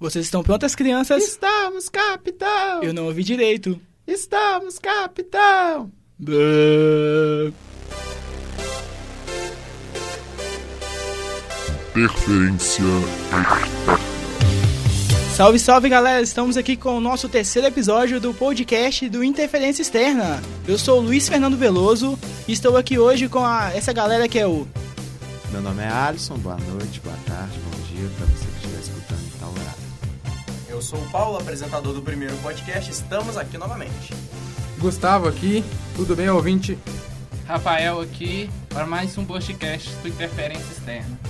Vocês estão prontas, crianças? Estamos, capitão! Eu não ouvi direito. Estamos, capitão! Bã. Interferência Salve, salve galera! Estamos aqui com o nosso terceiro episódio do podcast do Interferência Externa. Eu sou o Luiz Fernando Veloso e estou aqui hoje com a- essa galera que é o Meu nome é Alisson, boa noite, boa tarde, bom dia pra você Eu sou o Paulo, apresentador do primeiro podcast. Estamos aqui novamente. Gustavo aqui, tudo bem, ouvinte? Rafael aqui para mais um podcast do Interferência Externa.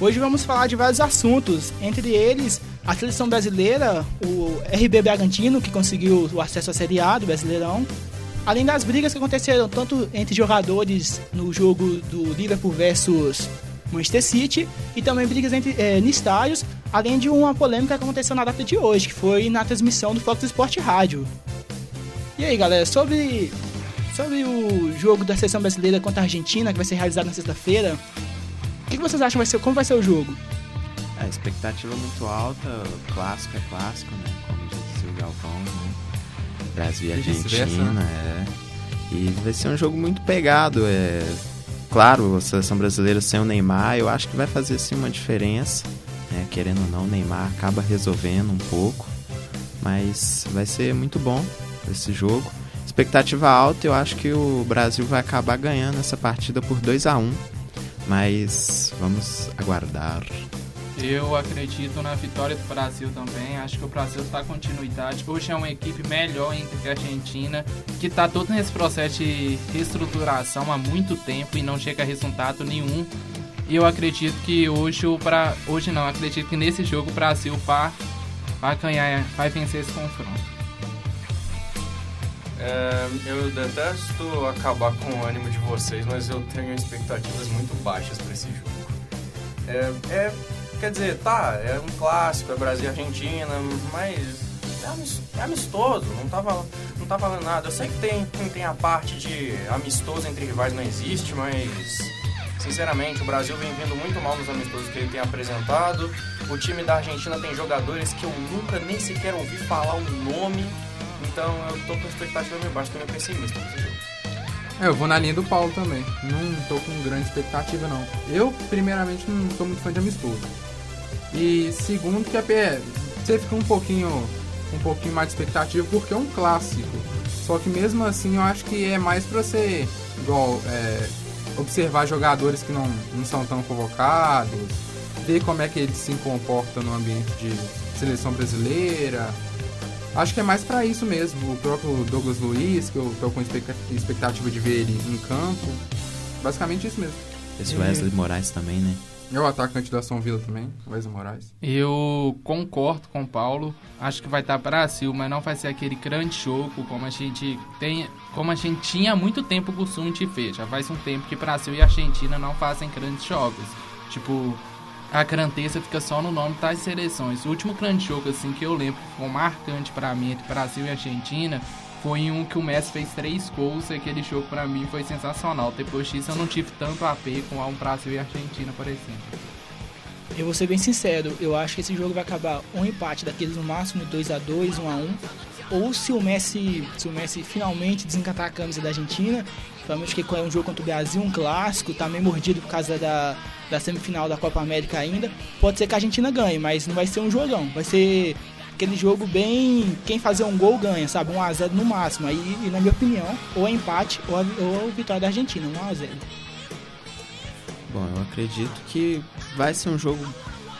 Hoje vamos falar de vários assuntos, entre eles a seleção brasileira, o RB Bragantino, que conseguiu o acesso à Série A do Brasileirão, além das brigas que aconteceram tanto entre jogadores no jogo do Liverpool versus Manchester City e também brigas entre, eh, em estádios, além de uma polêmica que aconteceu na data de hoje, que foi na transmissão do Fox Sport Rádio. E aí, galera, sobre, sobre o jogo da seleção brasileira contra a Argentina, que vai ser realizado na sexta-feira, o que, que vocês acham vai ser, como vai ser o jogo? A expectativa é muito alta, clássico é clássico, né? Como já disse o Galvão, né? Brasil e Argentina, é. E vai ser um jogo muito pegado, é. Claro, a seleção brasileira sem o Neymar, eu acho que vai fazer sim uma diferença. Né? Querendo ou não, o Neymar acaba resolvendo um pouco. Mas vai ser muito bom esse jogo. Expectativa alta, eu acho que o Brasil vai acabar ganhando essa partida por 2 a 1 Mas vamos aguardar. Eu acredito na vitória do Brasil também. Acho que o Brasil está continuidade. Hoje é uma equipe melhor que a Argentina, que está todo nesse processo de reestruturação há muito tempo e não chega a resultado nenhum. E eu acredito que hoje o pra... hoje não, acredito que nesse jogo o Brasil vai, vai ganhar, vai vencer esse confronto. É, eu detesto acabar com o ânimo de vocês, mas eu tenho expectativas muito baixas para esse jogo. É, é- quer dizer, tá, é um clássico, é Brasil e Argentina, mas é é amistoso, não tá, val- não tá valendo nada. Eu sei que tem, tem, tem a parte de amistoso entre rivais não existe, mas sinceramente o Brasil vem vindo muito mal nos amistosos que ele tem apresentado. O time da Argentina tem jogadores que eu nunca nem sequer ouvi falar o nome. Então eu tô com expectativa meio baixa, tô meio pessimista nesse jogo. É, eu vou na linha do Paulo também. Não tô com grande expectativa, não. Eu, primeiramente, não sou muito fã de amistoso. E segundo, que é, é, você fica um pouquinho, um pouquinho mais de expectativa porque é um clássico. Só que mesmo assim, eu acho que é mais pra você, igual, é, observar jogadores que não, não são tão convocados, ver como é que eles se comportam no ambiente de seleção brasileira. Acho que é mais pra isso mesmo. O próprio Douglas Luiz, que eu tô com expecta- expectativa de ver ele em campo. Basicamente isso mesmo. Esse Wesley Moraes também, né? É o atacante da São Vila também, Wesley Moraes. Eu concordo com o Paulo. Acho que vai estar Brasil, mas não vai ser aquele grande jogo como a gente tem, como a gente tinha há muito tempo o costume de ver. Já faz um tempo que Brasil e Argentina não fazem grandes jogos. Tipo, a grandeza fica só no nome das seleções. O último grande jogo assim que eu lembro que foi marcante para mim entre Brasil e Argentina foi um que o Messi fez três gols e aquele jogo para mim foi sensacional. Depois disso eu não tive tanto AP com um Brasil e Argentina, por exemplo. Eu vou ser bem sincero, eu acho que esse jogo vai acabar um empate daqueles no máximo 2 a 2 1 a 1 ou se o Messi, se o Messi finalmente desencantar a camisa da Argentina, provavelmente que é um jogo contra o Brasil, um clássico, tá meio mordido por causa da, da semifinal da Copa América ainda, pode ser que a Argentina ganhe, mas não vai ser um jogão, vai ser aquele jogo bem, quem fazer um gol ganha, sabe, 1 a 0 no máximo, aí e na minha opinião, ou é empate ou a, ou vitória da Argentina, 1 a 0. Bom, eu acredito que vai ser um jogo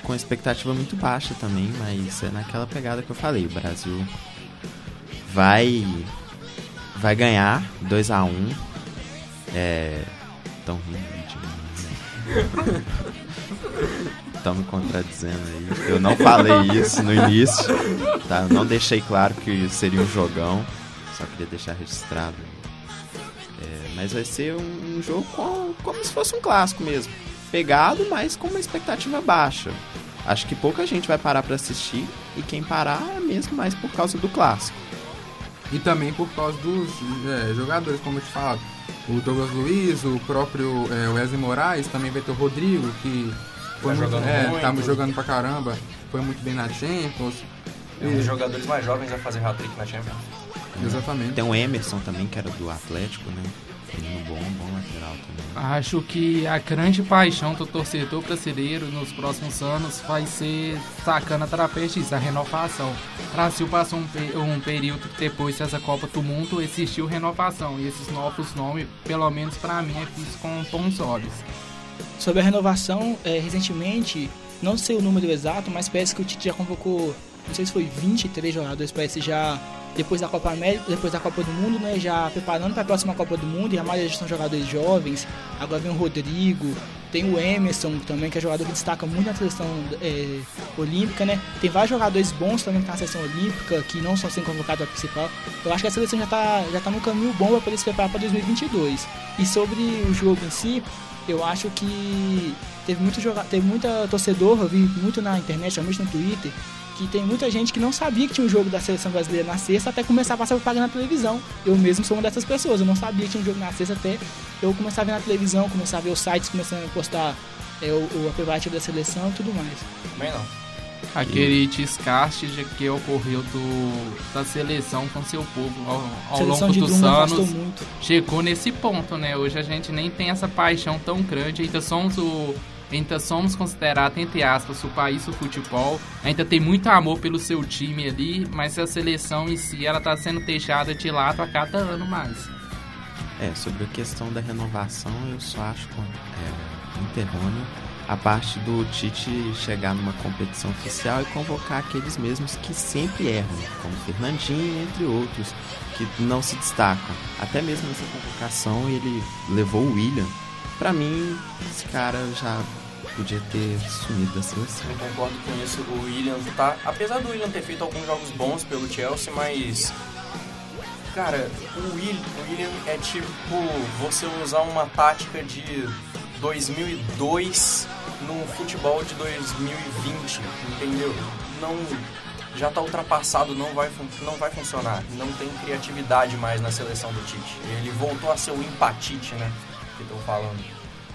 com expectativa muito baixa também, mas é naquela pegada que eu falei. O Brasil vai vai ganhar 2 a 1 É. Tão mim, né? Estão me contradizendo aí. Eu não falei isso no início, tá? Eu não deixei claro que seria um jogão. Só queria deixar registrado. É, mas vai ser um, um jogo com- como se fosse um clássico mesmo. Pegado, mas com uma expectativa baixa. Acho que pouca gente vai parar pra assistir. E quem parar é mesmo mais por causa do clássico. E também por causa dos é, jogadores, como eu te falado. O Douglas Luiz, o próprio é, Wesley Moraes, também vai ter o Rodrigo, que foi Tá muito, jogando é, muito. tá jogando pra caramba. foi muito bem na Champions. É um dos jogadores mais jovens a fazer hat-trick na Champions. Exatamente. Tem o Emerson também, que era do Atlético, né? Menino bom, bom lateral também. Acho que a grande paixão do torcedor brasileiro nos próximos anos vai ser sacando através disso, a renovação. O Brasil passou um, um período que depois dessa Copa do Mundo existiu renovação. E esses novos nomes, pelo menos pra mim, é visto com bons olhos. Sobre a renovação, é, recentemente, não sei o número exato, mas parece que o Tite já convocou, não sei se foi 23 jogadores, parece já depois da Copa América, depois da Copa do Mundo, né, já preparando para a próxima Copa do Mundo, e a maioria são jogadores jovens. Agora vem o Rodrigo, tem o Emerson também, que é jogador que destaca muito na seleção é, olímpica, né? Tem vários jogadores bons também que estão na seleção olímpica, que não são sendo convocados para principal. Eu acho que a seleção já está já tá no caminho bom para poder se preparar para 2022. E sobre o jogo em si, eu acho que teve muito joga teve muita torcedor, eu vi muito na internet, realmente no Twitter, que tem muita gente que não sabia que tinha um jogo da seleção brasileira na sexta até começar a passar propaganda na televisão. Eu mesmo sou uma dessas pessoas, eu não sabia que tinha um jogo na sexta até eu começar a ver na televisão, começar a ver os sites começando a postar é, o, o aplicativo da seleção e tudo mais. Também não. Aquele descarte de que ocorreu do, da seleção com seu povo ao, ao longo dos anos. muito. chegou nesse ponto, né? Hoje a gente nem tem essa paixão tão grande, ainda somos o ainda somos considerados entre aspas o país do futebol, ainda tem muito amor pelo seu time ali, mas a seleção em si ela tá sendo deixada de lado a cada ano mais. É, sobre a questão da renovação, eu só acho é, interrôneo a parte do Tite chegar numa competição oficial e convocar aqueles mesmos que sempre erram, como Fernandinho, entre outros, que não se destacam. Até mesmo nessa convocação ele levou o William. Pra mim, esse cara já podia ter sumido da seleção. Eu concordo com isso. O William tá. Apesar do William ter feito alguns jogos bons pelo Chelsea, mas. Cara, o William, o William é tipo você usar uma tática de 2002 num futebol de 2020, entendeu? Não. Já tá ultrapassado, não vai, não vai funcionar. Não tem criatividade mais na seleção do Tite. Ele voltou a ser o empatite, né? Que estão falando.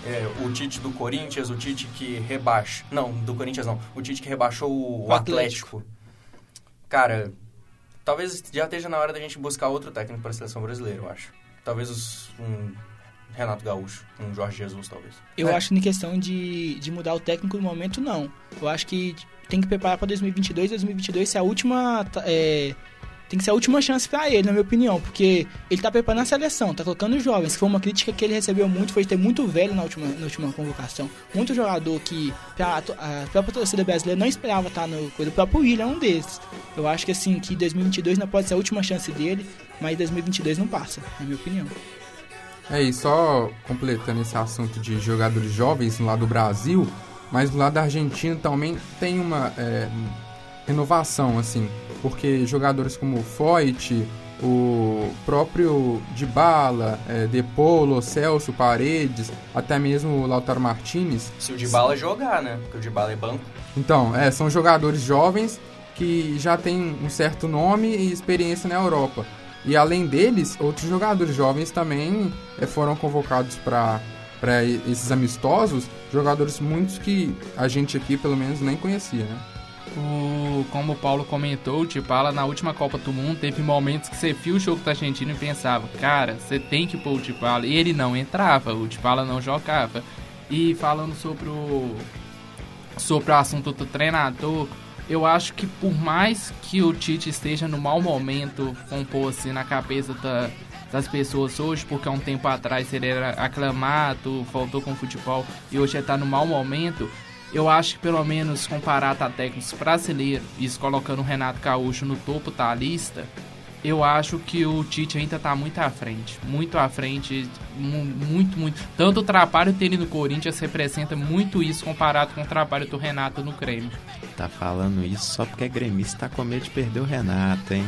É, o Tite do Corinthians, o Tite que rebaixa. Não, do Corinthians não. O Tite que rebaixou o, O Atlético. Cara, talvez já esteja na hora da gente buscar outro técnico para a seleção brasileira, eu acho. Talvez os, um Renato Gaúcho, um Jorge Jesus, talvez. Eu É. acho que em questão de, de mudar o técnico no momento, não. Eu acho que tem que preparar para 2022. 2022 ser a última. tá, é, tem que ser a última chance para ele, na minha opinião. Porque ele tá preparando a seleção, tá colocando jovens. Que foi uma crítica que ele recebeu muito, foi ter muito velho na última, na última convocação. Muito jogador que pra, to- a própria torcida brasileira não esperava estar no. coisa. O próprio William é um desses. Eu acho que assim, que 2022 não pode ser a última chance dele, mas 2022 não passa, na minha opinião. É, e só completando esse assunto de jogadores jovens lá do Brasil, mas lado da Argentina também tem uma é, renovação, assim, porque jogadores como o Foyt, o próprio Dybala, é, De Polo, Celso, Paredes, até mesmo o Lautaro Martinez, Se o Dybala jogar, né? Porque o Dybala é banco. então, é, são jogadores jovens que já têm um certo nome e experiência na Europa. E além deles, outros jogadores jovens também é, foram convocados para esses amistosos, jogadores muitos que a gente aqui pelo menos nem conhecia, né? O, como o Paulo comentou, o Dybala na última Copa do Mundo teve momentos que você viu o jogo da Argentina e pensava, cara, você tem que pôr o Dybala. E ele não entrava, o Dybala não jogava. E falando sobre o sobre o assunto do treinador, eu acho que por mais que o Tite esteja no mau momento, vamos pôr assim na cabeça da- das pessoas hoje, porque há um tempo atrás ele era aclamado, voltou com o futebol e hoje ele tá no mau momento, eu acho que pelo menos comparado a técnicos brasileiros, isso colocando o Renato Gaúcho no topo da lista, eu acho que o Tite ainda tá muito à frente. Muito à frente. mu- Muito, muito. Tanto o trabalho dele no Corinthians representa muito isso comparado com o trabalho do Renato no Grêmio. Tá falando isso só porque é gremista tá com medo de perder o Renato, hein?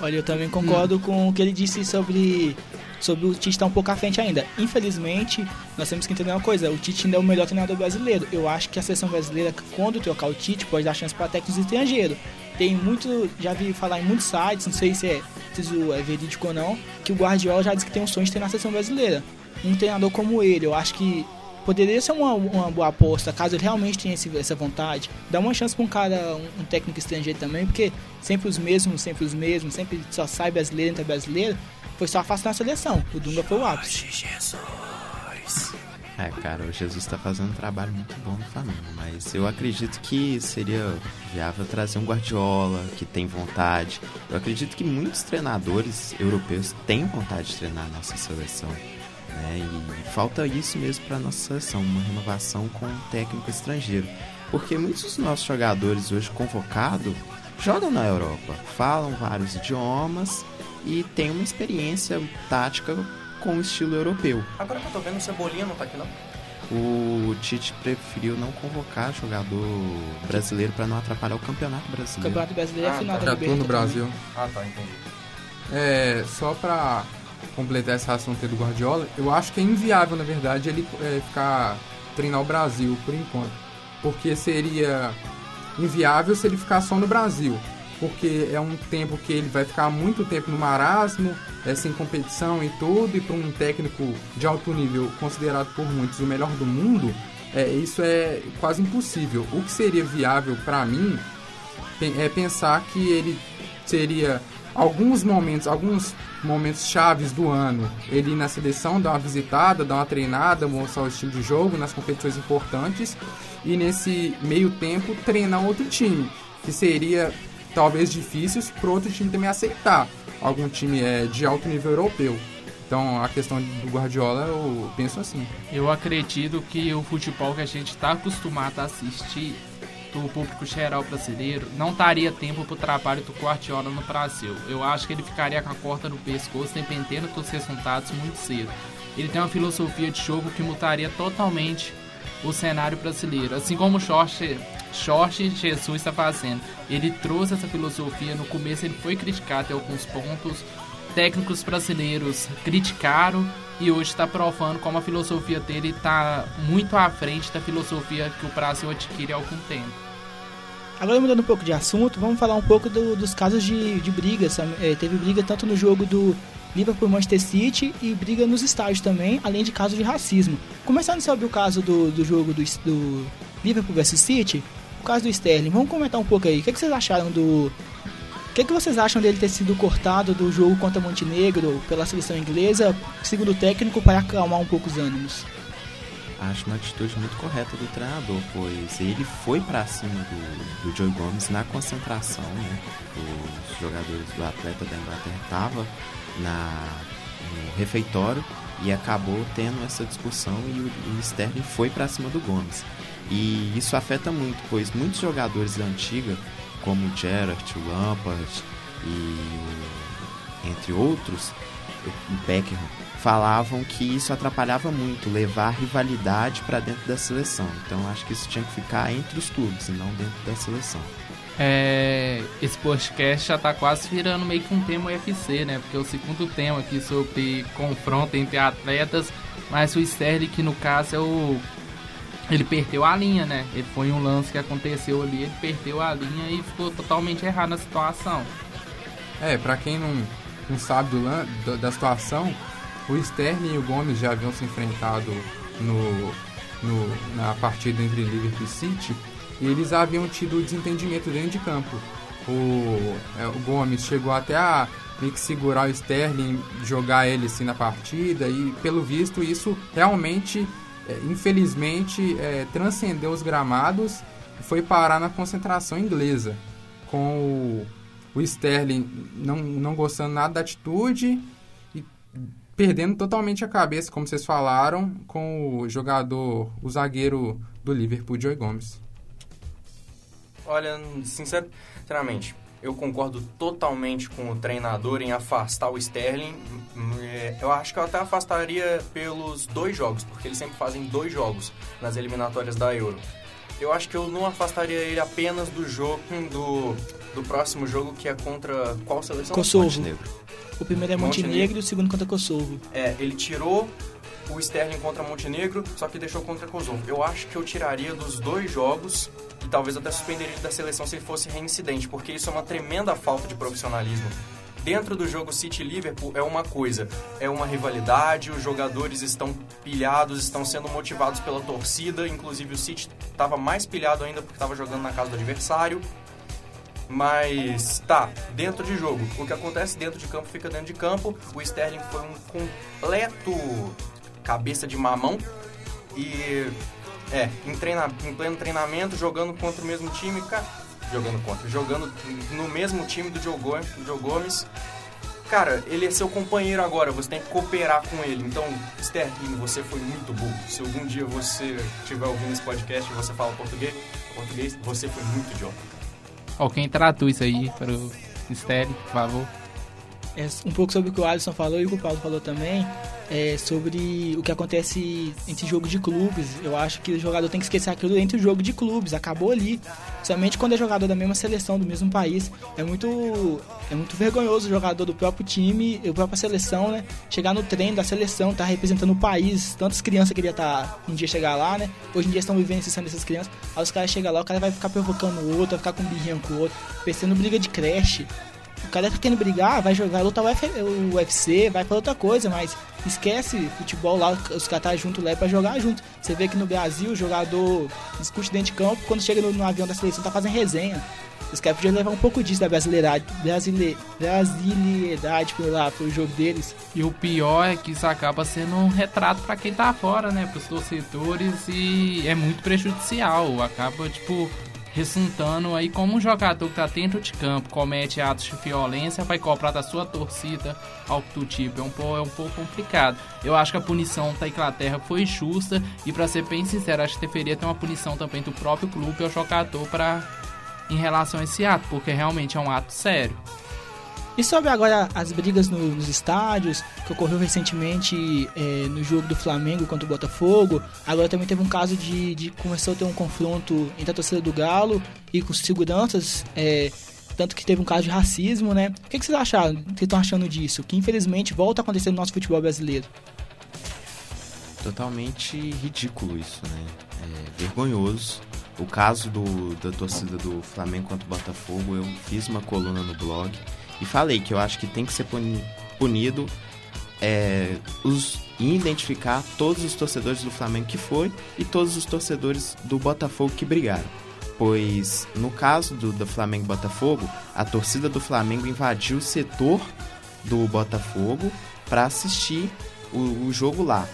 Olha, eu também concordo com o que ele disse sobre, sobre o Tite estar um pouco à frente ainda. Infelizmente, nós temos que entender uma coisa: o Tite ainda é o melhor treinador brasileiro. Eu acho que a seleção brasileira, quando trocar o Tite, pode dar chance para técnicos estrangeiros. Tem muito, já vi falar em muitos sites, não sei se é, se é verídico ou não, que o Guardiola já disse que tem um sonho de treinar a seleção brasileira. Um treinador como ele, eu acho que poderia ser uma, uma boa aposta, caso ele realmente tenha esse, essa vontade. Dá uma chance para um cara, um, um, técnico estrangeiro também, porque sempre os mesmos, sempre os mesmos, sempre só sai brasileiro, entra brasileiro. Foi só afastar a seleção. O Dunga foi o ápice. É, cara, o Jesus está fazendo um trabalho muito bom no Flamengo, mas eu acredito que seria viável trazer um Guardiola que tem vontade. Eu acredito que muitos treinadores europeus têm vontade de treinar a nossa seleção. Né? E falta isso mesmo para nossa seleção, uma renovação com um técnico estrangeiro. Porque muitos dos nossos jogadores hoje convocados jogam na Europa, falam vários idiomas e têm uma experiência tática com o estilo europeu. Agora que eu tô vendo, o Cebolinha não tá aqui não? O Tite preferiu não convocar jogador brasileiro para não atrapalhar o Campeonato Brasileiro. O Campeonato Brasileiro é Ah, a final tá. da Já tô no Libertadores. Brasil. Ah, tá, entendi. É, só pra completar essa assunto aí do Guardiola, eu acho que é inviável, na verdade, ele é, ficar treinar o Brasil por enquanto. Porque seria inviável se ele ficar só no Brasil. Porque é um tempo que ele vai ficar muito tempo no marasmo, sem competição e tudo, e para um técnico de alto nível, considerado por muitos o melhor do mundo, é, isso é quase impossível. O que seria viável para mim é pensar que ele seria alguns momentos, alguns momentos chaves do ano, ele ir na seleção dar uma visitada, dar uma treinada, mostrar o estilo de jogo nas competições importantes e nesse meio tempo treinar outro time, que seria talvez difícil para outro time também aceitar, algum time é, de alto nível europeu. Então a questão do Guardiola eu penso assim. Eu acredito que o futebol que a gente está acostumado a assistir do público geral brasileiro não daria tempo para o trabalho do Guardiola no Brasil. Eu acho que ele ficaria com a corda no pescoço, dependendo dos resultados, muito cedo. Ele tem uma filosofia de jogo que mudaria totalmente o cenário brasileiro, assim como o Jorge, Jorge Jesus está fazendo. Ele trouxe essa filosofia, no começo ele foi criticado em alguns pontos, técnicos brasileiros criticaram e hoje está provando como a filosofia dele está muito à frente da filosofia que o Brasil adquire há algum tempo. Agora mudando um pouco de assunto, vamos falar um pouco do- dos casos de, de briga. sabe? É, teve briga tanto no jogo do Liverpool Manchester City e briga nos estádios também, além de casos de racismo. Começando sobre o caso do, do jogo do, do Liverpool vs City, caso do Sterling, vamos comentar um pouco aí. O que, que vocês acharam do. O que, que vocês acham dele ter sido cortado do jogo contra Montenegro pela seleção inglesa, segundo o técnico, para acalmar um pouco os ânimos? Acho uma atitude muito correta do treinador, pois ele foi pra cima do, do Joe Gomes na concentração, né? Os jogadores do atleta da Inglaterra estavam no refeitório e acabou tendo essa discussão e o, o Sterling foi pra cima do Gomes. E isso afeta muito, pois muitos jogadores da antiga, como o Gerrard, o Lampard e entre outros, o Beckham, falavam que isso atrapalhava muito, levar rivalidade para dentro da seleção. Então acho que isso tinha que ficar entre os clubes e não dentro da seleção. É, esse podcast já tá quase virando meio que um tema UFC, né? Porque o segundo tema aqui sobre confronto entre atletas, mas o Sterling que no caso é o ele perdeu a linha, né? Ele foi um lance que aconteceu ali, ele perdeu a linha e ficou totalmente errado na situação. É, pra quem não, não sabe do, do- da situação, o Sterling e o Gomes já haviam se enfrentado no, no- na partida entre Liverpool e City e eles haviam tido desentendimento dentro de campo. O, é, o Gomes chegou até a meio que segurar o Sterling, jogar ele assim na partida e pelo visto isso realmente, é, infelizmente, é, transcendeu os gramados e foi parar na concentração inglesa com o o Sterling não, não gostando nada da atitude e perdendo totalmente a cabeça, como vocês falaram, com o jogador, o zagueiro do Liverpool, Joey Gomes. Olha, sincer- sinceramente, eu concordo totalmente com o treinador em afastar o Sterling. Hum, é, Eu acho que eu até afastaria pelos dois jogos, porque eles sempre fazem dois jogos nas eliminatórias da Euro. Eu acho que eu não afastaria ele apenas do jogo do, do próximo jogo que é contra qual seleção? Kosovo. Montenegro. O primeiro é Montenegro. Montenegro e o segundo contra Kosovo. É, ele tirou o Sterling contra Montenegro, só que deixou contra Kosovo. Eu acho que eu tiraria dos dois jogos e talvez até suspenderia da seleção se ele fosse reincidente, porque isso é uma tremenda falta de profissionalismo dentro do jogo City Liverpool é uma coisa, é uma rivalidade, os jogadores estão pilhados, estão sendo motivados pela torcida, inclusive o City estava mais pilhado ainda porque estava jogando na casa do adversário. Mas tá, dentro de jogo, o que acontece dentro de campo fica dentro de campo. O Sterling foi um completo cabeça de mamão e é, em, treina, em pleno treinamento, jogando contra o mesmo time, cara, jogando contra, jogando no mesmo time do Joe Gomes, do Gomes. Cara, ele é seu companheiro agora, você tem que cooperar com ele. Então, Sterling, você foi muito burro. Se algum dia você estiver ouvindo esse podcast e você fala português, português, você foi muito idiota. Ó, tratou isso aí para o Sterling, por favor. É um pouco sobre o que o Alisson falou e o que o Paulo falou também é, sobre o que acontece entre jogo de clubes. Eu acho que o jogador tem que esquecer aquilo entre o jogo de clubes. Acabou ali. Somente quando é jogador da mesma seleção, do mesmo país. É muito, é muito vergonhoso o jogador do próprio time, a própria seleção, né? Chegar no treino da seleção, tá representando o país. Tantas crianças queriam estar tá, um dia chegar lá, né? Hoje em dia estão vivendo esse dessas crianças. Aí os caras chegam lá, o cara vai ficar provocando o outro, vai ficar com birrinho com o outro, pensando briga de creche. O cara tá querendo brigar, vai jogar, lutar o UFC, vai pra outra coisa, mas esquece futebol lá, os caras tá junto lá é pra jogar junto. Você vê que no Brasil o jogador discute dentro de campo, quando chega no, no avião da seleção tá fazendo resenha. Os caras podiam levar um pouco disso da brasileirade, brasile, brasileiridade pro, lá, pro jogo deles. E o pior é que isso acaba sendo um retrato para quem tá fora, né? Pros torcedores e é muito prejudicial. Acaba, tipo, ressuntando aí como um jogador que tá dentro de campo comete atos de violência vai cobrar da sua torcida algo do tipo. É um, pouco, é um pouco complicado. Eu acho que a punição da Inglaterra foi justa e para ser bem sincero, acho que deveria ter uma punição também do próprio clube ao jogador para em relação a esse ato, porque realmente é um ato sério. E sobre agora as brigas no, nos estádios, que ocorreu recentemente é, no jogo do Flamengo contra o Botafogo. Agora também teve um caso de, de começou a ter um confronto entre a torcida do Galo e com seguranças. É, tanto que teve um caso de racismo, né? O que, que vocês acharam? O que estão achando disso? Que infelizmente volta a acontecer no nosso futebol brasileiro. Totalmente ridículo isso, né? É vergonhoso. O caso do, da torcida do Flamengo contra o Botafogo, eu fiz uma coluna no blog e falei que eu acho que tem que ser punido é, os, identificar todos os torcedores do Flamengo que foi e todos os torcedores do Botafogo que brigaram. Pois no caso do, do Flamengo Botafogo, a torcida do Flamengo invadiu o setor do Botafogo para assistir o, o jogo lá.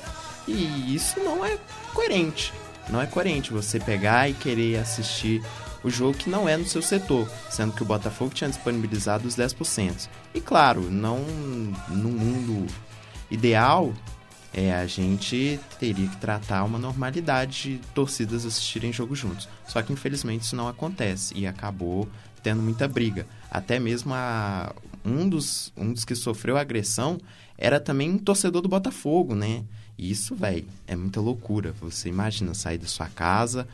E isso não é coerente. Não é coerente você pegar e querer assistir o jogo que não é no seu setor, sendo que o Botafogo tinha disponibilizado os 10%. E claro, não no mundo ideal, é, a gente teria que tratar uma normalidade de torcidas assistirem jogo juntos. Só que infelizmente isso não acontece e acabou tendo muita briga. Até mesmo a, um, dos, um dos que sofreu agressão era também um torcedor do Botafogo, né? Isso, velho, é muita loucura. Você imagina sair da sua casa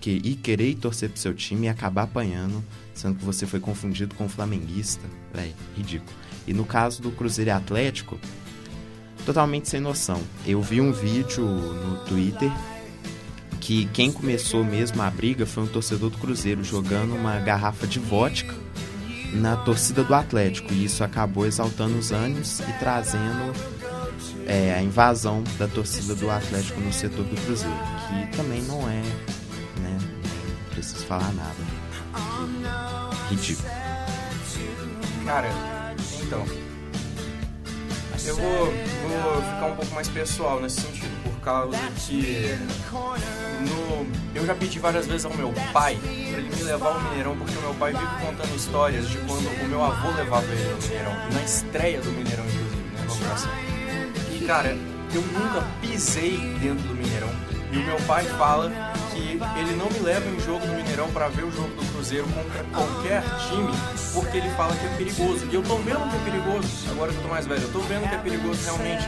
que, e querer torcer pro seu time e acabar apanhando, sendo que você foi confundido com um flamenguista. Velho, ridículo. E no caso do Cruzeiro e Atlético, totalmente sem noção. Eu vi um vídeo no Twitter que quem começou mesmo a briga foi um torcedor do Cruzeiro jogando uma garrafa de vodka na torcida do Atlético. E isso acabou exaltando os ânimos e trazendo é, a invasão da torcida do Atlético no setor do Cruzeiro, que também não é, né, não preciso falar nada. Ridículo. Cara, então, eu vou, vou ficar um pouco mais pessoal nesse sentido, por causa que no, eu já pedi várias vezes ao meu pai para ele me levar ao Mineirão, porque o meu pai vive contando histórias de quando o meu avô levava ele ao Mineirão, na estreia do Mineirão, inclusive, né, vamos assim cara, eu nunca pisei dentro do Mineirão. E o meu pai fala que ele não me leva em jogo do Mineirão para ver o jogo do Cruzeiro contra qualquer time, porque ele fala que é perigoso. E eu tô vendo que é perigoso, agora que eu tô mais velho, eu tô vendo que é perigoso realmente.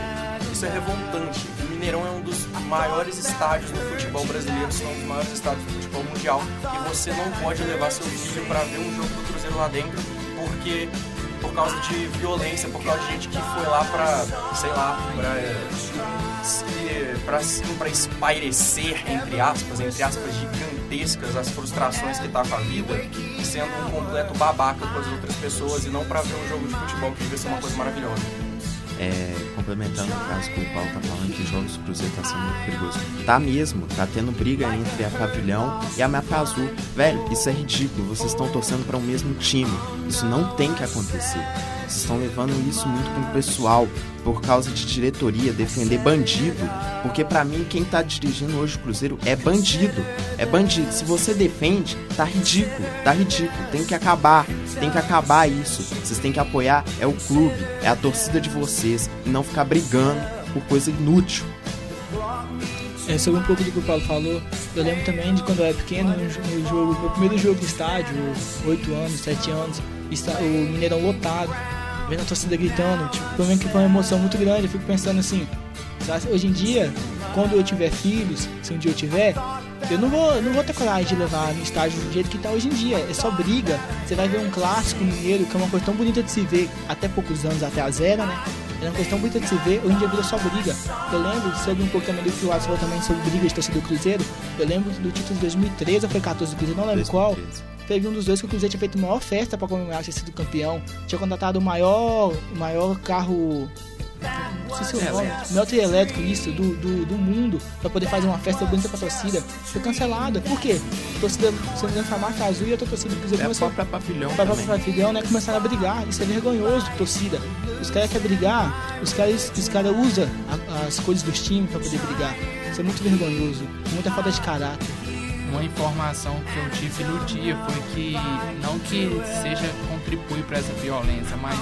Isso é revoltante. O Mineirão é um dos maiores estádios do futebol brasileiro, são dos maiores estádios do futebol mundial. E você não pode levar seu filho para ver um jogo do Cruzeiro lá dentro, porque por causa de violência, por causa de gente que foi lá pra, sei lá, pra, pra, pra espairecer, entre aspas, entre aspas, gigantescas gigantescas, as frustrações que tá com a vida, sendo um completo babaca com as outras pessoas e não pra ver um jogo de futebol que devia ser uma coisa maravilhosa. É, complementando o caso que o Paulo tá falando, que os jogos do Cruzeiro tá sendo muito perigoso. Tá mesmo, tá tendo briga entre a Pavilhão e a Mapa Azul. Velho, isso é ridículo, vocês estão torcendo para o um mesmo time. Isso não tem que acontecer. Estão levando isso muito com o pessoal por causa de diretoria defender bandido, porque para mim quem tá dirigindo hoje o Cruzeiro é bandido. É bandido. Se você defende, tá ridículo, tá ridículo. Tem que acabar, tem que acabar isso. Vocês têm que apoiar é o clube, é a torcida de vocês e não ficar brigando por coisa inútil. É, sobre um pouco do que o Paulo falou, eu lembro também de quando eu era pequeno, no jogo, meu primeiro jogo de estádio, 8 anos, 7 anos, o Mineirão lotado, vendo a torcida gritando, tipo, pra mim que foi uma emoção muito grande, eu fico pensando assim, sabe? hoje em dia, quando eu tiver filhos, se um dia eu tiver, eu não vou, não vou ter coragem de levar no estádio do jeito que tá hoje em dia, é só briga, você vai ver um clássico mineiro, que é uma coisa tão bonita de se ver, até poucos anos, até a zero, né? É uma questão bonita de se ver, hoje em dia vira só briga. Eu lembro, sobre um pouco também do que o Watson falou também sobre briga de torcida do Cruzeiro, eu lembro do título de 2013 ou foi 14 do Cruzeiro, não lembro 2013. qual teve um dos dois que o Cruzeiro tinha feito a maior festa para comemorar ter sido campeão. Tinha contratado o maior, o maior carro. Não sei se é o nome, o maior trio elétrico isso, do, do, do mundo, para poder fazer uma festa bonita pra torcida. Foi cancelada. Por quê? A torcida, se não me engano, foi a marca azul e a outra torcida do Cruzeiro é começou. Pra pavilhão. Pra própria pavilhão, né? Começaram a brigar. Isso é vergonhoso, torcida. Os caras querem brigar, os caras os cara usam as coisas dos times para poder brigar. Isso é muito vergonhoso. Muita falta de caráter uma informação que eu tive no dia foi que não que seja contribui para essa violência, mas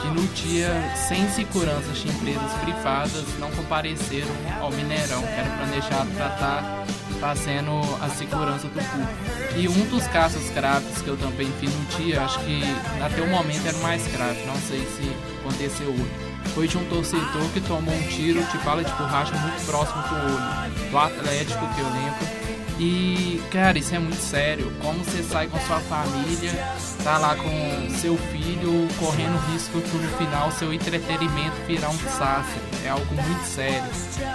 que no dia sem segurança de empresas privadas não compareceram ao Mineirão, que era planejado para estar tá sendo a segurança do público. E um dos casos graves que eu também vi no dia, acho que até o momento era mais grave, não sei se aconteceu outro. Foi de um torcedor que tomou um tiro de bala de borracha muito próximo do olho, do Atlético que eu lembro e, cara, isso é muito sério. Como você sai com sua família, tá lá com seu filho, correndo risco que no final seu entretenimento virar um desastre. É algo muito sério.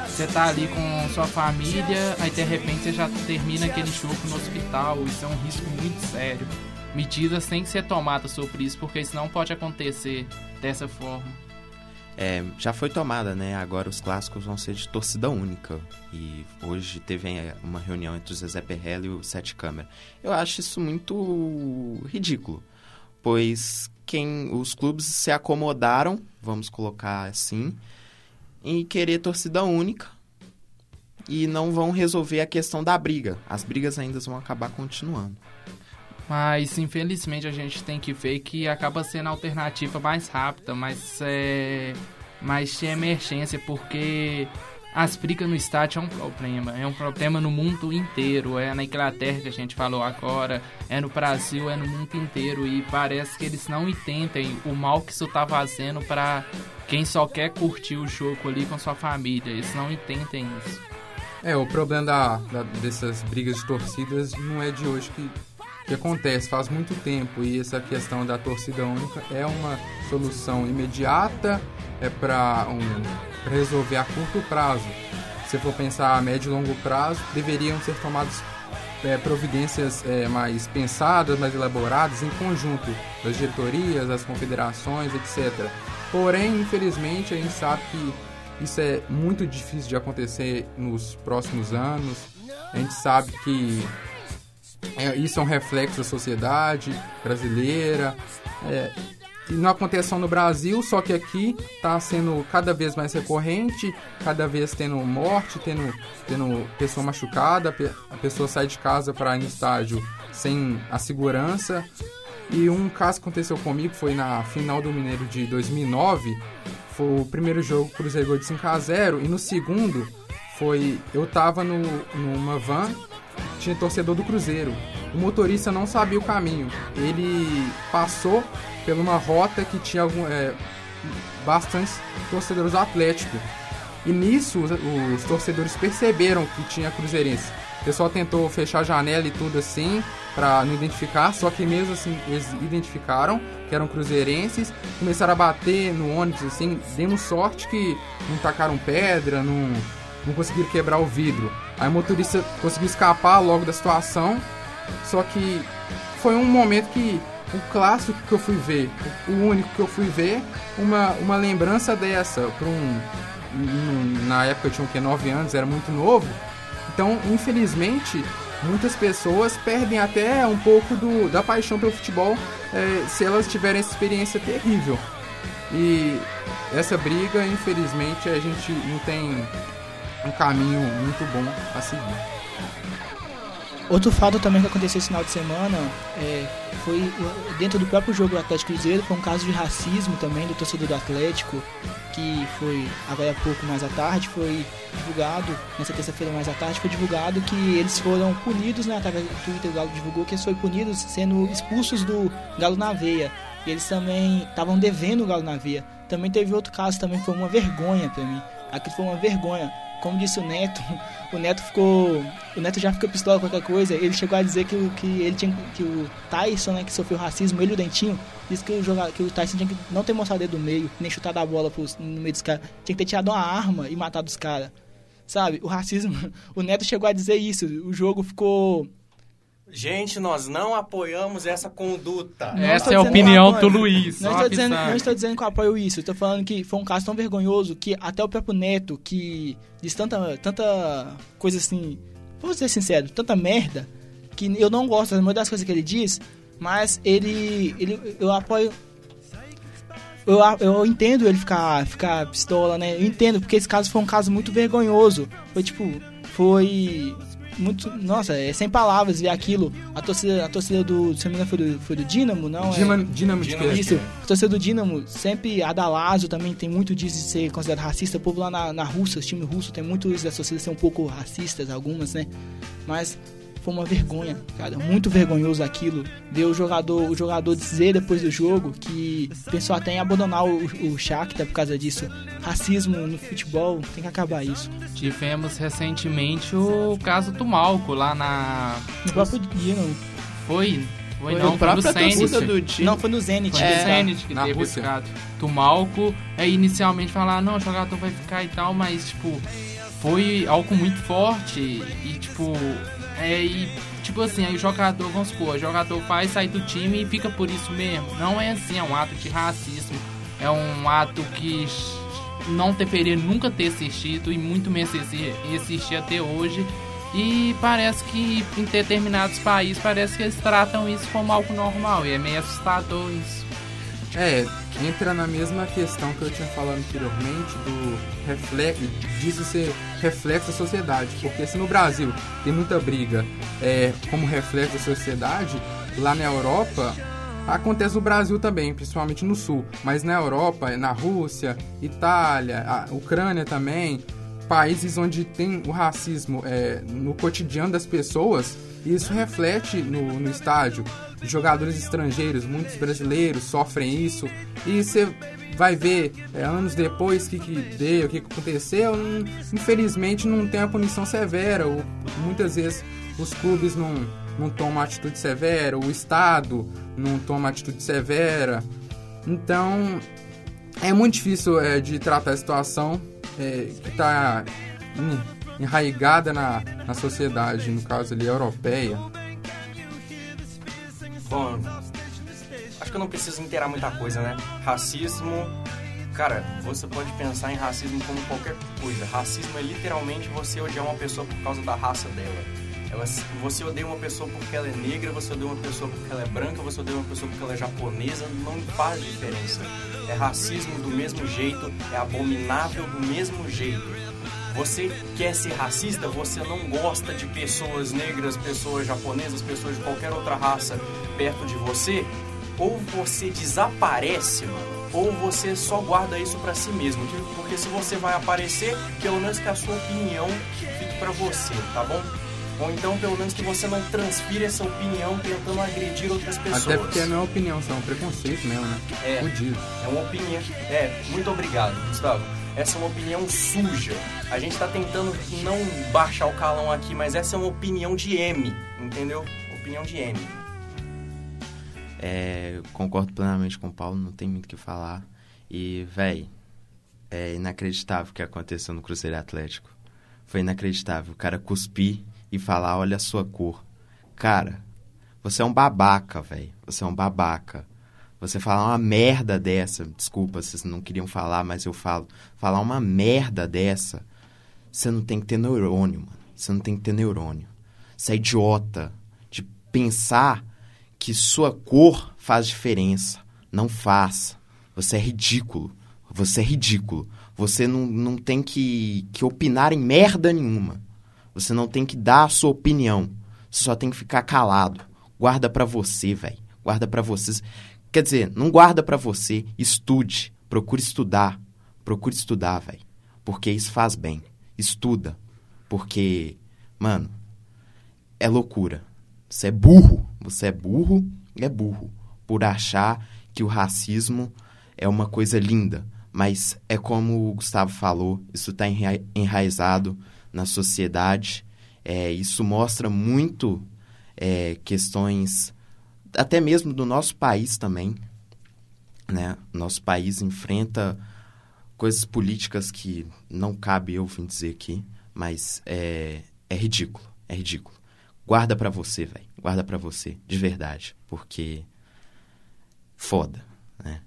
Você tá ali com sua família, aí de repente você já termina aquele jogo no hospital. Isso é um risco muito sério. Medidas têm que ser tomadas sobre isso, porque isso não pode acontecer dessa forma. É, já foi tomada, né? Agora os clássicos vão ser de torcida única. E hoje teve é, uma reunião entre o Zezé Perrella e o Sete Câmara. Eu acho isso muito ridículo, pois quem os clubes se acomodaram, vamos colocar assim, em querer torcida única e não vão resolver a questão da briga. As brigas ainda vão acabar continuando. Mas infelizmente a gente tem que ver que acaba sendo a alternativa mais rápida, mais, é, de emergência, porque as brigas no estádio é um problema, é um problema no mundo inteiro. É na Inglaterra que a gente falou agora, é no Brasil, é no mundo inteiro. E parece que eles não entendem o mal que isso tá fazendo para quem só quer curtir o jogo ali com sua família. Eles não entendem isso. É, o problema da, da dessas brigas de torcidas não é de hoje que que acontece faz muito tempo e essa questão da torcida única é uma solução imediata, é para um, resolver a curto prazo. Se for pensar a médio e longo prazo, deveriam ser tomadas é, providências é, mais pensadas, mais elaboradas em conjunto das diretorias, das confederações, etc. Porém, infelizmente, a gente sabe que isso é muito difícil de acontecer nos próximos anos. A gente sabe que é, isso é um reflexo da sociedade brasileira. É, e não acontece só no Brasil, só que aqui está sendo cada vez mais recorrente, cada vez tendo morte, tendo, tendo pessoa machucada, a pessoa sai de casa para ir no estádio sem a segurança. E um caso que aconteceu comigo foi na final do Mineiro de 2009. Foi o primeiro jogo Cruzeiro gol de 5 a 0 e no segundo foi eu tava no, numa van tinha torcedor do Cruzeiro. O motorista não sabia o caminho. Ele passou por uma rota que tinha algum, é, bastantes torcedores do Atlético. E nisso os, os, torcedores perceberam que tinha cruzeirense. O pessoal tentou fechar a janela e tudo assim para não identificar, só que mesmo assim eles identificaram que eram cruzeirenses, começaram a bater no ônibus assim, demos sorte que não tacaram pedra, não não conseguiram quebrar o vidro. Aí o motorista conseguiu escapar logo da situação, só que foi um momento que o clássico que eu fui ver, o único que eu fui ver, uma, uma lembrança dessa para um, um, na época eu tinha o que 9 anos, era muito novo. Então, infelizmente, muitas pessoas perdem até um pouco do, da paixão pelo futebol é, se elas tiverem essa experiência terrível. E essa briga, infelizmente, a gente não tem um caminho muito bom a seguir. Outro fato também que aconteceu esse final de semana é, foi dentro do próprio jogo do Atlético Cruzeiro, foi um caso de racismo também do torcedor do Atlético, que foi agora há pouco mais à tarde, foi divulgado, nessa terça-feira mais à tarde, foi divulgado que eles foram punidos, né, através do Twitter o Galo divulgou que eles foram punidos sendo expulsos do Galo na veia. E eles também estavam devendo o Galo na veia. Também teve outro caso também foi uma vergonha para mim. Aqui foi uma vergonha como disse o Neto, o Neto ficou. O Neto já fica pistola com qualquer coisa. Ele chegou a dizer que, que ele tinha. que o Tyson, né, que sofreu racismo, ele e o Dentinho, disse que o, jogador, que o Tyson tinha que não ter mostrado dedo do meio, nem chutado a bola pros, no meio dos caras. Tinha que ter tirado uma arma e matado os caras. Sabe? O racismo. O Neto chegou a dizer isso. O jogo ficou Gente, nós não apoiamos essa conduta. Não essa é a opinião do Luiz. Não estou, dizendo, não estou dizendo que eu apoio isso. Estou falando que foi um caso tão vergonhoso que até o próprio Neto, que diz tanta, tanta coisa assim, vou ser sincero, tanta merda, que eu não gosto da das coisas que ele diz, mas ele, ele eu apoio eu, eu entendo ele ficar, ficar pistola, né? Eu entendo, porque esse caso foi um caso muito vergonhoso. Foi tipo, foi muito. Nossa, é sem palavras ver aquilo. A torcida, a torcida do. Se não me engano, foi do, foi do Dinamo, não? Dinamo, é, Dinamo de Isso. A torcida do Dinamo, sempre. A Dalazo também tem muito disso de ser considerado racista. O povo lá na, na Rússia, o time russo, tem muito isso da torcida ser um pouco racistas, algumas, né? Mas foi uma vergonha, cara, muito vergonhoso aquilo. Ver o jogador, o jogador dizer depois do jogo que pensou até em abandonar o, o Shakhtar por causa disso. Racismo no futebol, tem que acabar isso. Tivemos recentemente o caso do Malco lá na no próprio Dinamo. Foi, foi, foi não, foi no Zenit. Do time. Não, foi no Zenit. Foi no é, Zenit que teve Rússia. esse caso. Tumalco, é, inicialmente falar, não, o jogador vai ficar e tal, mas, tipo, foi algo muito forte e, tipo, é, e, tipo assim, aí o jogador, vamos supor, o jogador faz sair do time e fica por isso mesmo. Não é assim, é um ato de racismo. É um ato que não deveria nunca ter existido e muito menos existir até hoje. E parece que em determinados países parece que eles tratam isso como algo normal e é meio assustador isso. É, entra na mesma questão que eu tinha falado anteriormente do reflexo, disso ser reflexo da sociedade. Porque se no Brasil tem muita briga é, como reflexo da sociedade, lá na Europa acontece no Brasil também, principalmente no sul. Mas na Europa, na Rússia, Itália, Ucrânia também, países onde tem o racismo é, no cotidiano das pessoas, isso reflete no, no estádio jogadores estrangeiros, muitos brasileiros sofrem isso. E você vai ver é, anos depois o que, que deu, o que, que aconteceu. Não, infelizmente não tem a punição severa. Ou, muitas vezes os clubes não, não tomam atitude severa, o Estado não toma atitude severa. Então é muito difícil é, de tratar a situação é, que está enraigada na, na sociedade, no caso ali europeia. Bom, acho que eu não preciso inteirar muita coisa, né? Racismo. Cara, você pode pensar em racismo como qualquer coisa. Racismo é literalmente você odiar uma pessoa por causa da raça dela. Ela, você odeia uma pessoa porque ela é negra, você odeia uma pessoa porque ela é branca, você odeia uma pessoa porque ela é japonesa, não faz diferença. É racismo do mesmo jeito, é abominável do mesmo jeito. Você quer ser racista, você não gosta de pessoas negras, pessoas japonesas, pessoas de qualquer outra raça perto de você, ou você desaparece, mano, ou você só guarda isso para si mesmo. Porque se você vai aparecer, pelo menos que a sua opinião fique para você, tá bom? Ou então, pelo menos que você não transfira essa opinião tentando agredir outras pessoas. Até porque não é opinião, são é um preconceito mesmo, né? É. Fudido. É uma opinião. É, muito obrigado, Gustavo. Essa é uma opinião suja. A gente tá tentando não baixar o calão aqui, mas essa é uma opinião de M, entendeu? Opinião de M. É, concordo plenamente com o Paulo, não tem muito o que falar. E, véi, é inacreditável o que aconteceu no Cruzeiro Atlético. Foi inacreditável. O cara cuspir e falar, olha a sua cor. Cara, você é um babaca, velho. Você é um babaca. Você falar uma merda dessa, desculpa, vocês não queriam falar, mas eu falo. Falar uma merda dessa, você não tem que ter neurônio, mano. Você não tem que ter neurônio. Você é idiota de pensar que sua cor faz diferença. Não faz. Você é ridículo. Você é ridículo. Você não, não tem que, que opinar em merda nenhuma. Você não tem que dar a sua opinião. Você só tem que ficar calado. Guarda pra você, velho. Guarda pra vocês. Quer dizer, não guarda pra você. Estude. Procure estudar. Procure estudar, velho. Porque isso faz bem. Estuda. Porque, mano, é loucura. Você é burro. Você é burro é burro. Por achar que o racismo é uma coisa linda. Mas é como o Gustavo falou, isso está enraizado na sociedade. É, isso mostra muito é, questões, até mesmo do nosso país também. Né? Nosso país enfrenta coisas políticas que não cabe eu vir dizer aqui, mas é, é ridículo, é ridículo. Guarda para você, velho. Guarda para você, de verdade, porque foda, né?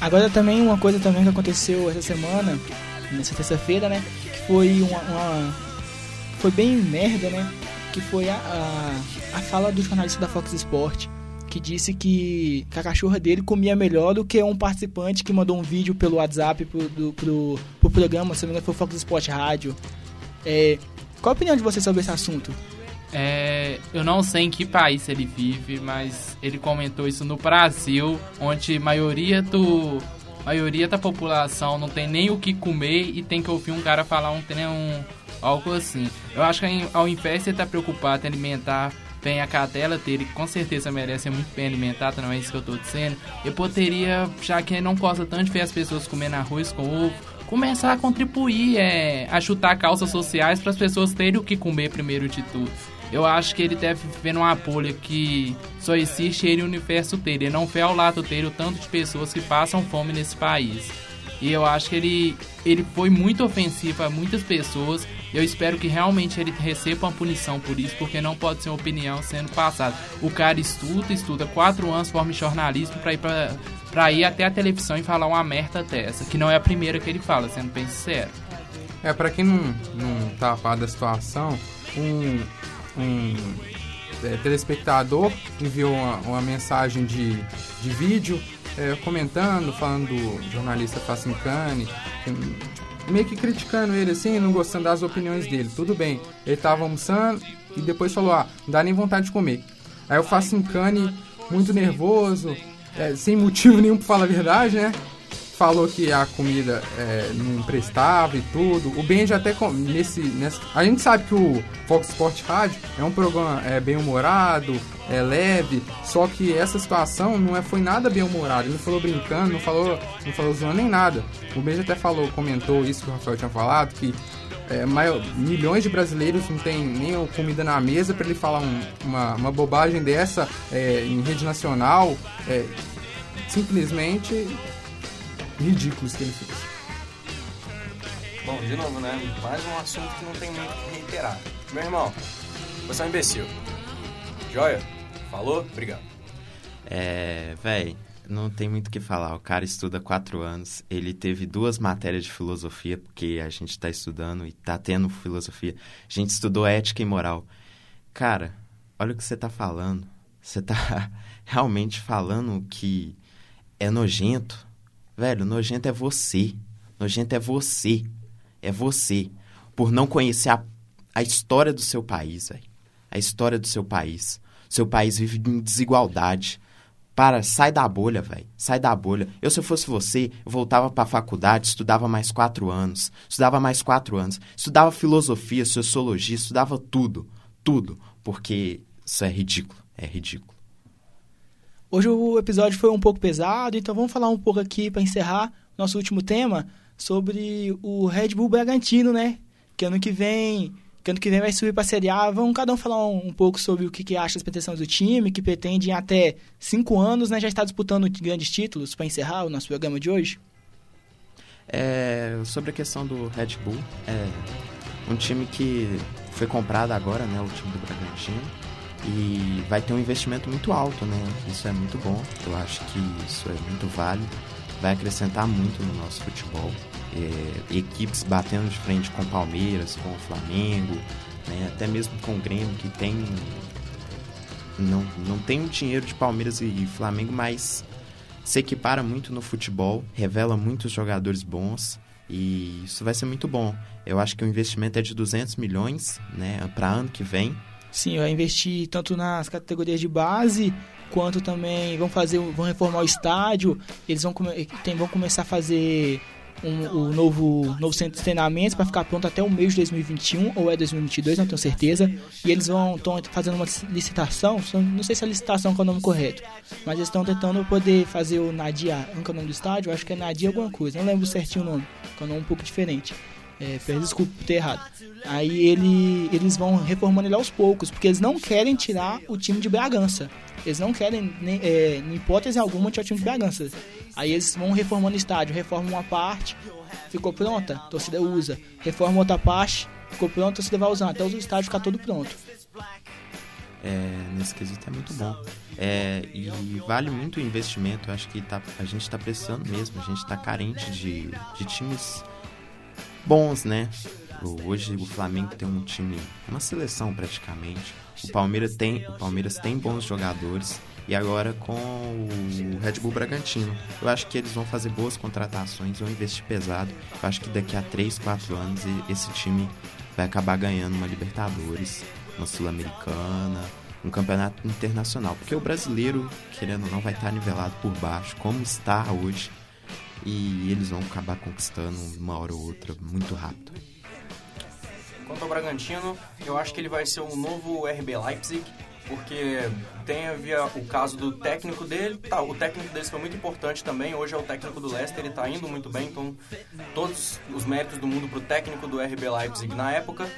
Agora também uma coisa também que aconteceu essa semana, nessa terça-feira, né? Que foi uma, uma, Foi bem merda, né? Que foi a, a, a, fala do jornalista da Fox Sport, que disse que, que a cachorra dele comia melhor do que um participante que mandou um vídeo pelo WhatsApp pro, do, pro, pro programa, se não me engano foi o Fox Sport Rádio. É, qual a opinião de você sobre esse assunto? É, eu não sei em que país ele vive, mas ele comentou isso no Brasil, onde a maioria do maioria da população não tem nem o que comer e tem que ouvir um cara falar um, um algo assim. Eu acho que ao invés de estar tá preocupado em alimentar bem a cadela dele, que com certeza merece ser muito bem alimentada, não é isso que eu estou dizendo, eu poderia, já que ele não gosta tanto de ver as pessoas comendo arroz com ovo, começar a contribuir, é, a chutar causas sociais para as pessoas terem o que comer primeiro de tudo. Eu acho que ele deve viver numa bolha que só existe ele no universo dele. Ele não vê ao lado dele o tanto de pessoas que passam fome nesse país. E eu acho que ele, ele foi muito ofensivo a muitas pessoas. Eu espero que realmente ele receba uma punição por isso, porque não pode ser uma opinião sendo passada. O cara estuda, estuda quatro anos, forma jornalismo para ir pra, pra ir até a televisão e falar uma merda dessa, que não é a primeira que ele fala, sendo bem sincero. É, para quem não, não tá a par da situação, um, um é, telespectador enviou uma, uma, mensagem de, de vídeo é, comentando, falando do jornalista Facincani, meio que criticando ele assim, não gostando das opiniões dele. Tudo bem, ele estava almoçando e depois falou: Ah, não dá nem vontade de comer. Aí o Facincani, muito nervoso, é, sem motivo nenhum para falar a verdade, né? Falou que a comida é, não prestava e tudo. O Benji até nesse, nesse. A gente sabe que o Fox Sport Rádio é um programa é, bem humorado, é leve, só que essa situação não é, foi nada bem humorado. Ele não falou brincando, não falou, não falou zoando nem nada. O Benji até falou, comentou isso que o Rafael tinha falado, que é, maior, milhões de brasileiros não tem nem comida na mesa para ele falar um, uma, uma bobagem dessa é, em rede nacional. É, simplesmente ridículos que ele fez. Bom, de novo, né? Mais um assunto que não tem muito que reiterar. Meu irmão, você é um imbecil. Joia? Falou? Obrigado. É, véi, não tem muito o que falar. O cara estuda quatro anos. Ele teve duas matérias de filosofia, porque a gente está estudando e está tendo filosofia. A gente estudou ética e moral. Cara, olha o que você está falando. Você está realmente falando que é nojento Velho, nojento é você. Nojento é você. É você. Por não conhecer a, a história do seu país, velho. A história do seu país. Seu país vive em desigualdade. Para, sai da bolha, velho. Sai da bolha. Eu, se eu fosse você, eu voltava pra faculdade, estudava mais quatro anos. Estudava mais quatro anos. Estudava filosofia, sociologia, estudava tudo. Tudo. Porque isso é ridículo. É ridículo. Hoje o episódio foi um pouco pesado, então vamos falar um pouco aqui para encerrar nosso último tema sobre o Red Bull Bragantino, né? Que ano que vem, que ano que vem vai subir para a Série A. Vamos cada um falar um, um pouco sobre o que, que acha das pretensões do time, que pretende em até cinco anos, né? Já está disputando grandes títulos para encerrar o nosso programa de hoje. É, sobre a questão do Red Bull, é um time que foi comprado agora, né, o time do Bragantino, e vai ter um investimento muito alto, né? Isso é muito bom. Eu acho que isso é muito válido. Vai acrescentar muito no nosso futebol. É, equipes batendo de frente com Palmeiras, com o Flamengo, né? até mesmo com o Grêmio, que tem. Não, não tem o dinheiro de Palmeiras e Flamengo, mas se equipara muito no futebol, revela muitos jogadores bons e isso vai ser muito bom. Eu acho que o investimento é de 200 milhões né, para ano que vem Sim, vai investir tanto nas categorias de base, quanto também vão fazer, vão reformar o estádio, eles vão, tem, vão começar a fazer um, o novo, novo centro de treinamento para ficar pronto até o mês de 2021 ou é 2022, não tenho certeza. E eles vão estão fazendo uma licitação, não sei se é a licitação que é o nome correto, mas eles estão tentando poder fazer o Nadia, não é o nome do estádio, acho que é Nadia alguma coisa, não lembro certinho o nome, que é um nome um pouco diferente. É, peço desculpa por ter errado. Aí ele, eles vão reformando ele aos poucos, porque eles não querem tirar o time de Bragança. Eles não querem, nem, é, em hipótese alguma, tirar o time de Bragança. Aí eles vão reformando o estádio, reformam uma parte, ficou pronta, a torcida usa. Reforma outra parte, ficou pronta, a torcida vai usar, até o estádio ficar todo pronto. É, nesse quesito é muito bom. É, e vale muito o investimento, acho que tá, a gente está precisando mesmo, a gente está carente de, de times bons, né? Hoje o Flamengo tem um time, uma seleção praticamente. O Palmeiras tem, o Palmeiras tem bons jogadores e agora com o Red Bull Bragantino. Eu acho que eles vão fazer boas contratações, vão investir pesado. Eu acho que daqui a 3, 4 anos esse time vai acabar ganhando uma Libertadores, uma Sul-Americana, um campeonato internacional. Porque o brasileiro, querendo ou não, vai estar nivelado por baixo, como está hoje e eles vão acabar conquistando uma hora ou outra muito rápido. Quanto ao Bragantino, eu acho que ele vai ser o novo RB Leipzig, porque tem havia o caso do técnico dele. Tá, o técnico deles foi muito importante também. Hoje é o técnico do Leicester, ele está indo muito bem, então todos os méritos do mundo para o técnico do RB Leipzig na época.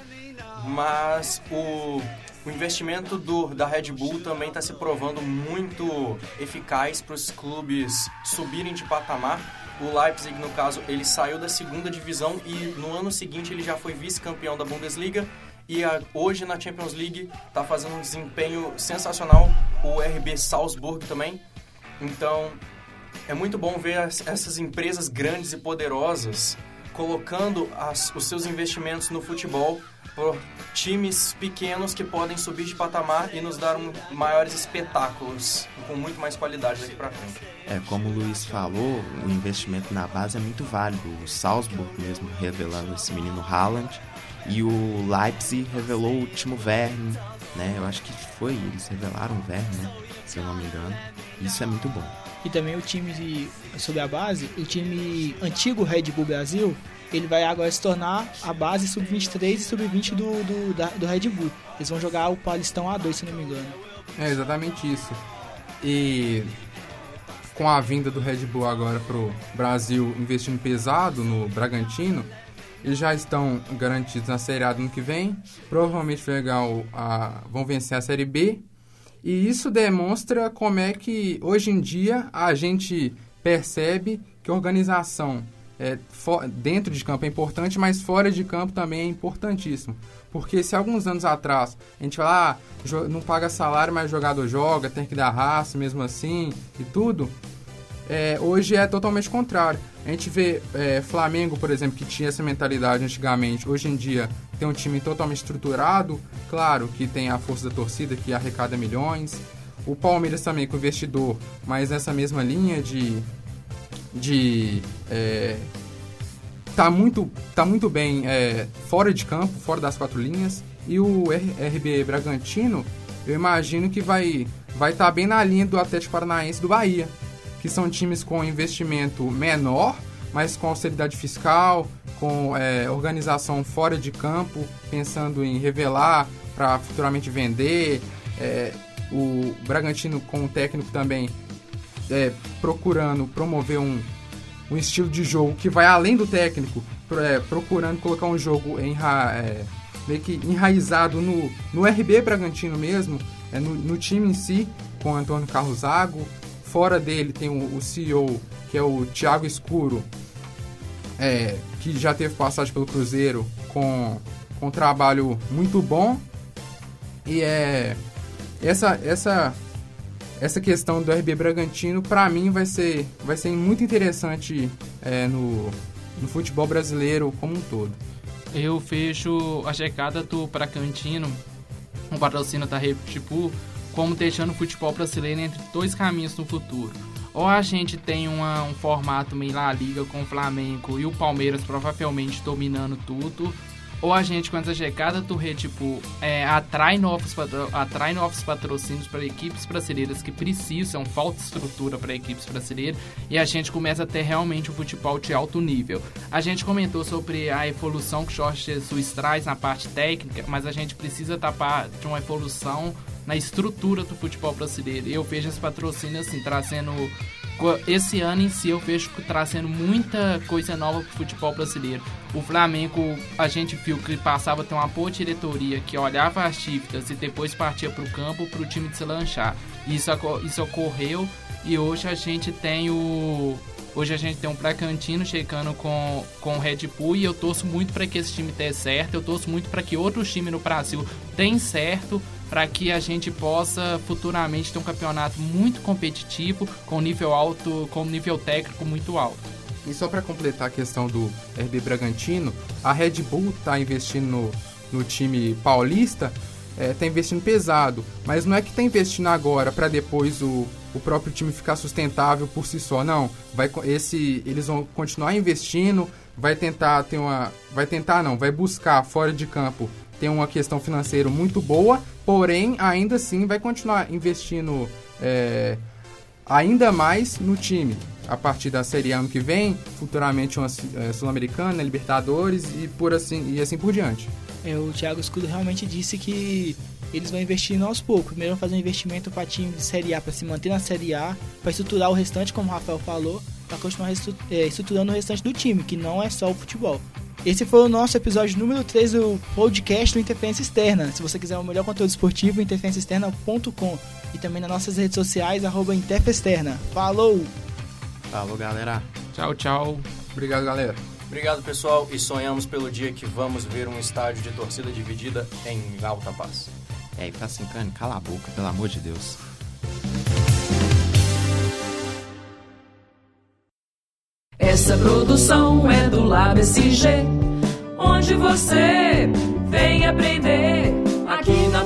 Mas o, o investimento do, da Red Bull também está se provando muito eficaz para os clubes subirem de patamar o Leipzig, no caso, ele saiu da segunda divisão e no ano seguinte ele já foi vice-campeão da Bundesliga e a, hoje na Champions League está fazendo um desempenho sensacional. O RB Salzburg também. Então é muito bom ver as, essas empresas grandes e poderosas colocando as, os seus investimentos no futebol por times pequenos que podem subir de patamar e nos dar um, maiores espetáculos com muito mais qualidade daqui para frente. É, como o Luiz falou, o investimento na base é muito válido. O Salzburg mesmo revelando esse menino Haaland e o Leipzig revelou o Timo Werner, né? Eu acho que foi, eles revelaram o Werner, né? se eu não me engano. Isso é muito bom. E também o time de, sobre a base, o time antigo Red Bull Brasil, ele vai agora se tornar a base sub-23 e sub-20 do, do, do Red Bull. Eles vão jogar o Paulistão A2, se não me engano. É exatamente isso. E com a vinda do Red Bull agora pro Brasil investindo pesado no Bragantino, eles já estão garantidos na Série A do ano que vem. Provavelmente legal, a, vão vencer a Série B. E isso demonstra como é que hoje em dia a gente percebe que organização é, dentro de campo é importante, mas fora de campo também é importantíssimo. Porque se alguns anos atrás a gente fala, ah, não paga salário, mas jogador joga, tem que dar raça mesmo assim e tudo, é, hoje é totalmente contrário. A gente vê é, Flamengo, por exemplo, que tinha essa mentalidade antigamente, hoje em dia tem um time totalmente estruturado, claro que tem a força da torcida que arrecada milhões. O Palmeiras também com investidor, mas nessa mesma linha de de é, tá muito tá muito bem é, fora de campo, fora das quatro linhas e o RB Bragantino eu imagino que vai vai estar tá bem na linha do Atlético Paranaense do Bahia, que são times com investimento menor, mas com austeridade fiscal, com é, organização fora de campo, pensando em revelar para futuramente vender. É, o Bragantino com o técnico também é, procurando promover um, um estilo de jogo que vai além do técnico, é, procurando colocar um jogo é, meio que enraizado no, no RB Bragantino mesmo, é, no, no, time em si, com Antônio Carlos Zago. Fora dele tem o, o CEO, que é o Thiago Escuro, é, que já teve passagem pelo Cruzeiro com, com um trabalho muito bom. E é essa essa essa questão do RB Bragantino para mim vai ser vai ser muito interessante é, no, no futebol brasileiro como um todo. Eu fecho a checada do Bragantino, um patrocínio da Bull, como deixando o futebol brasileiro entre dois caminhos no futuro ou a gente tem uma, um formato meio La Liga com o Flamengo e o Palmeiras provavelmente dominando tudo, ou a gente com essa do Red Bull é, atrai, novos, atrai novos patrocínios para equipes brasileiras que precisam, falta estrutura para equipes brasileiras, e a gente começa a ter realmente um futebol de alto nível. A gente comentou sobre a evolução que Jorge Jesus traz na parte técnica, mas a gente precisa tapar de uma evolução na estrutura do futebol brasileiro. Eu vejo esse patrocínio assim, trazendo. Esse ano em si eu vejo trazendo muita coisa nova pro futebol brasileiro. O Flamengo, a gente viu que passava a ter uma boa diretoria que olhava as dívidas e depois partia pro campo pro time de se lanchar. Isso, isso ocorreu e hoje a gente tem o. Hoje a gente tem um Bragantino chegando com, com o Red Bull e eu torço muito para que esse time dê certo. Eu torço muito para que outros times no Brasil deem certo para que a gente possa futuramente ter um campeonato muito competitivo, com nível alto, com nível técnico muito alto. E só para completar a questão do RB Bragantino, a Red Bull está investindo no, no, time paulista, está é, investindo pesado, mas não é que está investindo agora para depois o, o próprio time ficar sustentável por si só, não. Vai esse eles vão continuar investindo, vai tentar ter uma, vai tentar não, vai buscar fora de campo tem uma questão financeira muito boa, porém ainda assim vai continuar investindo é, ainda mais no time. A partir da Série A ano que vem, futuramente uma é, Sul-Americana, Libertadores e por assim e assim por diante. É, o Thiago Escudo realmente disse que eles vão investir aos poucos. Primeiro vão fazer um investimento para time de Série A, para se manter na Série A, para estruturar o restante, como o Rafael falou, para continuar é, estruturando o restante do time, que não é só o futebol. Esse foi o nosso episódio número 3 do podcast do Interferência Externa. Se você quiser o melhor conteúdo esportivo, interferenciaexterna.com e também nas nossas redes sociais, arroba Interfexterna. Falou! Falou, galera. Tchau, tchau. Obrigado, galera. Obrigado, pessoal, e sonhamos pelo dia que vamos ver um estádio de torcida dividida em alta paz. É, e assim, cala a boca, pelo amor de Deus. Essa produção é do Lab SG, onde você vem aprender aqui na